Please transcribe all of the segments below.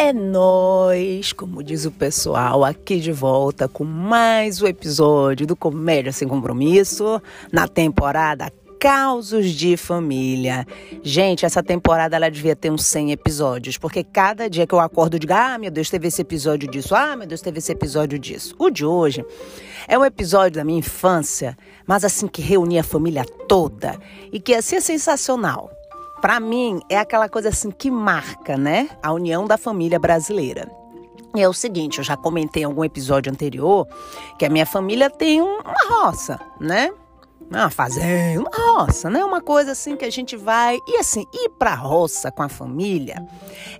É nós, como diz o pessoal, aqui de volta com mais um episódio do Comédia Sem Compromisso, na temporada Causos de Família. Gente, essa temporada ela devia ter uns 100 episódios, porque cada dia que eu acordo eu digo: "Ah, meu Deus, teve esse episódio disso. Ah, meu Deus, teve esse episódio disso". O de hoje é um episódio da minha infância, mas assim que reunia a família toda e que ia ser sensacional. Para mim, é aquela coisa assim que marca, né? A união da família brasileira. E é o seguinte, eu já comentei em algum episódio anterior que a minha família tem uma roça, né? Uma fazenda, uma roça, né? Uma coisa assim que a gente vai. E assim, ir pra roça com a família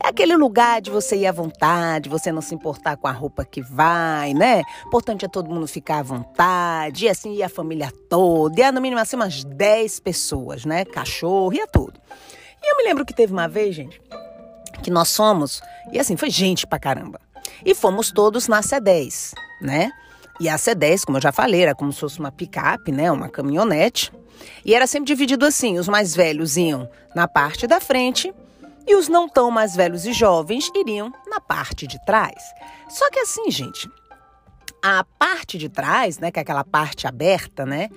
é aquele lugar de você ir à vontade, você não se importar com a roupa que vai, né? Importante é todo mundo ficar à vontade, e assim, ir a família toda, e no mínimo assim umas 10 pessoas, né? Cachorro, ia tudo. E eu me lembro que teve uma vez, gente, que nós fomos, e assim, foi gente pra caramba. E fomos todos na C10, né? E a C10, como eu já falei, era como se fosse uma picape, né? Uma caminhonete. E era sempre dividido assim: os mais velhos iam na parte da frente e os não tão mais velhos e jovens iriam na parte de trás. Só que assim, gente, a parte de trás, né? Que é aquela parte aberta, né?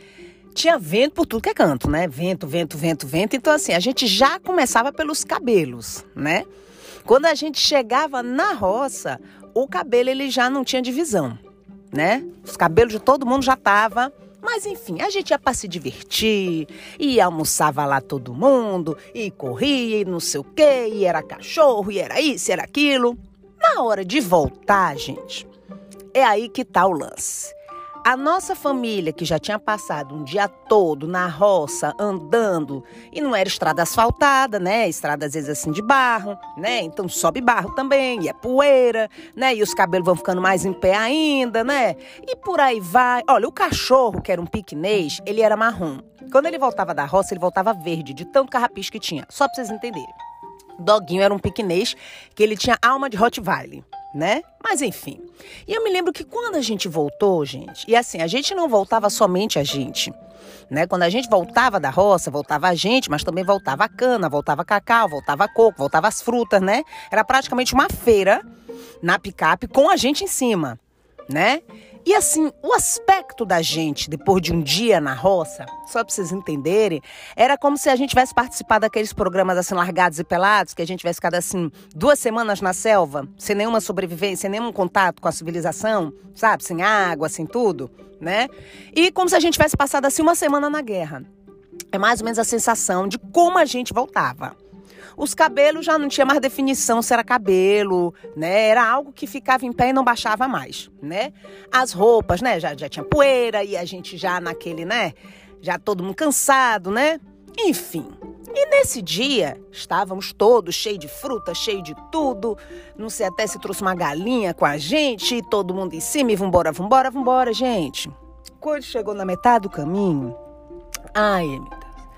tinha vento por tudo que é canto, né? Vento, vento, vento, vento. Então, assim, a gente já começava pelos cabelos, né? Quando a gente chegava na roça, o cabelo ele já não tinha divisão, né? Os cabelos de todo mundo já tava. Mas enfim, a gente ia para se divertir, e almoçava lá todo mundo, e corria, e não sei o quê, e era cachorro, e era isso, e era aquilo. Na hora de voltar, gente, é aí que tá o lance. A nossa família, que já tinha passado um dia todo na roça, andando, e não era estrada asfaltada, né? Estrada às vezes assim de barro, né? Então sobe barro também, e é poeira, né? E os cabelos vão ficando mais em pé ainda, né? E por aí vai. Olha, o cachorro, que era um piquenês, ele era marrom. Quando ele voltava da roça, ele voltava verde, de tanto carrapicho que tinha. Só pra vocês entenderem. Doguinho era um piquenês que ele tinha alma de Rottweiler né? Mas enfim. E eu me lembro que quando a gente voltou, gente, e assim, a gente não voltava somente a gente, né? Quando a gente voltava da roça, voltava a gente, mas também voltava a cana, voltava cacau, voltava coco, voltava as frutas, né? Era praticamente uma feira na picape com a gente em cima, né? E assim, o aspecto da gente depois de um dia na roça, só para vocês entenderem, era como se a gente tivesse participado daqueles programas assim largados e pelados, que a gente tivesse ficado assim duas semanas na selva, sem nenhuma sobrevivência, sem nenhum contato com a civilização, sabe? Sem água, sem tudo, né? E como se a gente tivesse passado assim uma semana na guerra. É mais ou menos a sensação de como a gente voltava. Os cabelos já não tinha mais definição se era cabelo, né? Era algo que ficava em pé e não baixava mais, né? As roupas, né? Já, já tinha poeira e a gente já naquele, né? Já todo mundo cansado, né? Enfim. E nesse dia, estávamos todos cheios de fruta, cheio de tudo. Não sei até se trouxe uma galinha com a gente, e todo mundo em cima e vambora, vambora, vambora, gente. Quando chegou na metade do caminho, ai, meu Deus,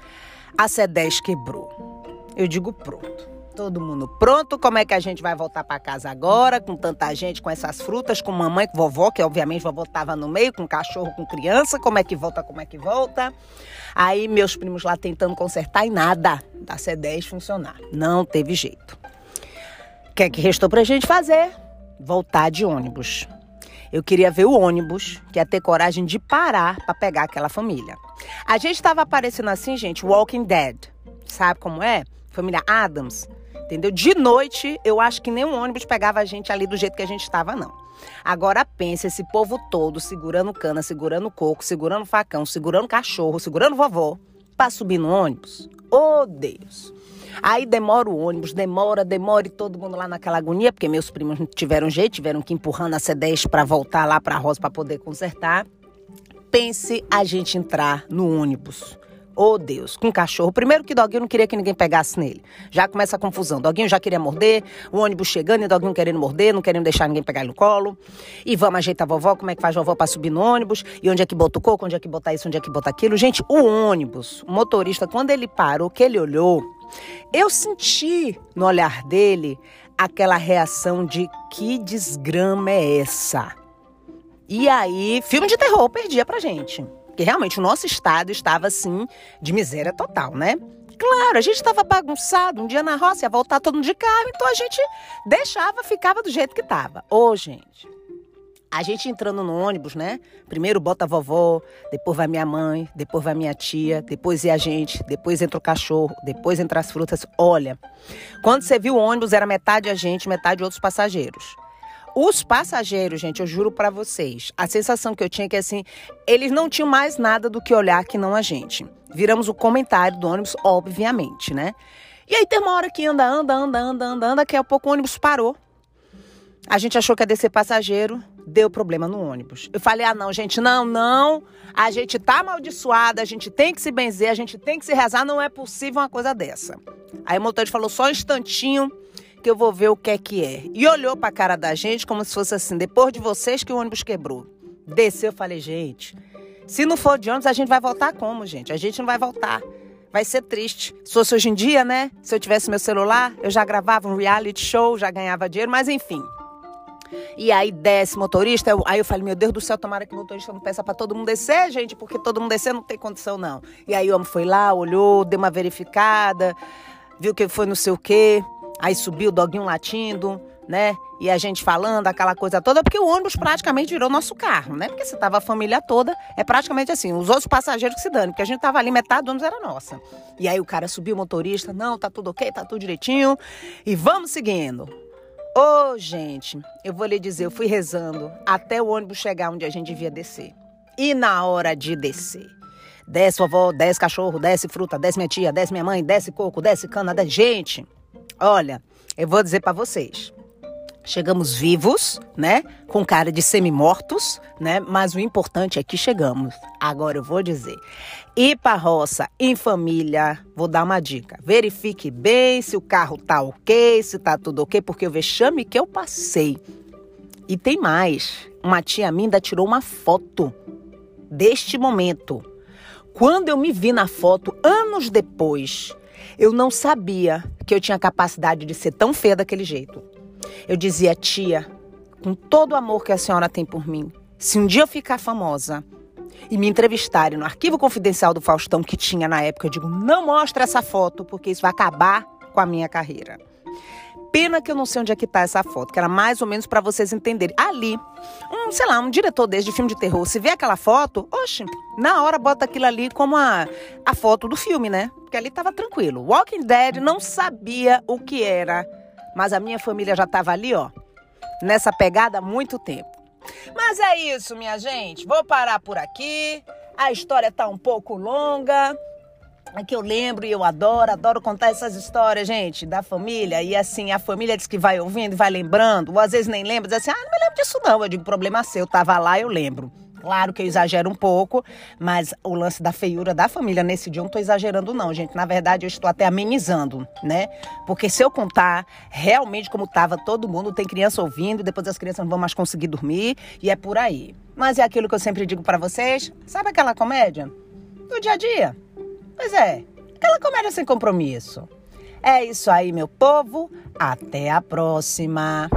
a C10 quebrou. Eu digo pronto. Todo mundo pronto? Como é que a gente vai voltar para casa agora, com tanta gente, com essas frutas, com mamãe, com vovó, que obviamente vovó tava no meio, com cachorro, com criança, como é que volta, como é que volta? Aí meus primos lá tentando consertar e nada da C10 funcionar. Não teve jeito. O que é que restou pra gente fazer? Voltar de ônibus. Eu queria ver o ônibus, que ia ter coragem de parar para pegar aquela família. A gente estava aparecendo assim, gente, Walking Dead. Sabe como é? Família Adams, entendeu? De noite, eu acho que nenhum ônibus pegava a gente ali do jeito que a gente estava, não. Agora pensa esse povo todo segurando cana, segurando coco, segurando facão, segurando cachorro, segurando vovó, para subir no ônibus. Oh, Deus! Aí demora o ônibus, demora, demora e todo mundo lá naquela agonia, porque meus primos não tiveram jeito, tiveram que empurrando a C10 para voltar lá para a Rosa para poder consertar. Pense a gente entrar no ônibus. Oh, Deus, com cachorro. Primeiro que Doguinho não queria que ninguém pegasse nele. Já começa a confusão. Doguinho já queria morder, o ônibus chegando e Doguinho querendo morder, não querendo deixar ninguém pegar ele no colo. E vamos ajeitar a vovó, como é que faz a vovó para subir no ônibus? E onde é que bota o coco, onde é que bota isso, onde é que bota aquilo? Gente, o ônibus, o motorista, quando ele parou, que ele olhou, eu senti no olhar dele aquela reação de que desgrama é essa? E aí, filme de terror perdia pra gente. Porque realmente o nosso estado estava assim de miséria total, né? Claro, a gente estava bagunçado, um dia na roça ia voltar todo mundo de carro, então a gente deixava, ficava do jeito que estava. Ô, gente, a gente entrando no ônibus, né? Primeiro bota a vovó, depois vai minha mãe, depois vai minha tia, depois é a gente, depois entra o cachorro, depois entra as frutas. Olha, quando você viu o ônibus era metade a gente, metade outros passageiros. Os passageiros, gente, eu juro para vocês, a sensação que eu tinha é que assim, eles não tinham mais nada do que olhar que não a gente. Viramos o comentário do ônibus, obviamente, né? E aí tem uma hora que anda, anda, anda, anda, anda, anda, que a pouco o ônibus parou. A gente achou que ia descer passageiro, deu problema no ônibus. Eu falei: ah, não, gente, não, não. A gente tá amaldiçoada, a gente tem que se benzer, a gente tem que se rezar, não é possível uma coisa dessa. Aí o motorista falou: só um instantinho que eu vou ver o que é que é. E olhou pra cara da gente como se fosse assim: depois de vocês que o ônibus quebrou. Desceu, eu falei: gente, se não for de ônibus, a gente vai voltar como, gente? A gente não vai voltar. Vai ser triste. Se fosse hoje em dia, né? Se eu tivesse meu celular, eu já gravava um reality show, já ganhava dinheiro, mas enfim. E aí desce motorista. Eu, aí eu falei, meu Deus do céu, tomara que o motorista não peça para todo mundo descer, gente, porque todo mundo descer não tem condição, não. E aí o homem foi lá, olhou, deu uma verificada, viu que foi não sei o quê. Aí subiu o doguinho latindo, né? E a gente falando aquela coisa toda, porque o ônibus praticamente virou nosso carro, né? Porque se tava a família toda, é praticamente assim, os outros passageiros que se dão, porque a gente tava ali, metade do ônibus era nossa. E aí o cara subiu, o motorista, não, tá tudo ok, tá tudo direitinho, e vamos seguindo. Ô, oh, gente, eu vou lhe dizer, eu fui rezando até o ônibus chegar onde a gente devia descer. E na hora de descer, desce vovó, desce cachorro, desce fruta, desce minha tia, desce minha mãe, desce coco, desce cana, desce... Gente, olha, eu vou dizer para vocês. Chegamos vivos, né? Com cara de semi-mortos, né? Mas o importante é que chegamos. Agora eu vou dizer. Ir para roça em família, vou dar uma dica. Verifique bem se o carro tá ok, se tá tudo ok, porque o vexame que eu passei. E tem mais. Uma tia minha ainda tirou uma foto deste momento. Quando eu me vi na foto, anos depois, eu não sabia que eu tinha capacidade de ser tão feia daquele jeito. Eu dizia, tia, com todo o amor que a senhora tem por mim, se um dia eu ficar famosa e me entrevistarem no arquivo confidencial do Faustão que tinha na época, eu digo, não mostre essa foto, porque isso vai acabar com a minha carreira. Pena que eu não sei onde é que tá essa foto, que era mais ou menos para vocês entenderem. Ali, um, sei lá, um diretor desse de filme de terror, se vê aquela foto, oxe, na hora bota aquilo ali como a, a foto do filme, né? Porque ali tava tranquilo. Walking Dead não sabia o que era mas a minha família já estava ali, ó, nessa pegada há muito tempo. Mas é isso, minha gente. Vou parar por aqui. A história tá um pouco longa. É que eu lembro e eu adoro, adoro contar essas histórias, gente, da família. E assim, a família diz que vai ouvindo vai lembrando, ou às vezes nem lembra, diz assim: ah, não me lembro disso não. Eu digo: problema seu, eu tava lá, eu lembro. Claro que eu exagero um pouco, mas o lance da feiura da família nesse dia eu não estou exagerando, não, gente. Na verdade, eu estou até amenizando, né? Porque se eu contar realmente como estava todo mundo, tem criança ouvindo, depois as crianças não vão mais conseguir dormir, e é por aí. Mas é aquilo que eu sempre digo para vocês: sabe aquela comédia? Do dia a dia? Pois é, aquela comédia sem compromisso. É isso aí, meu povo. Até a próxima.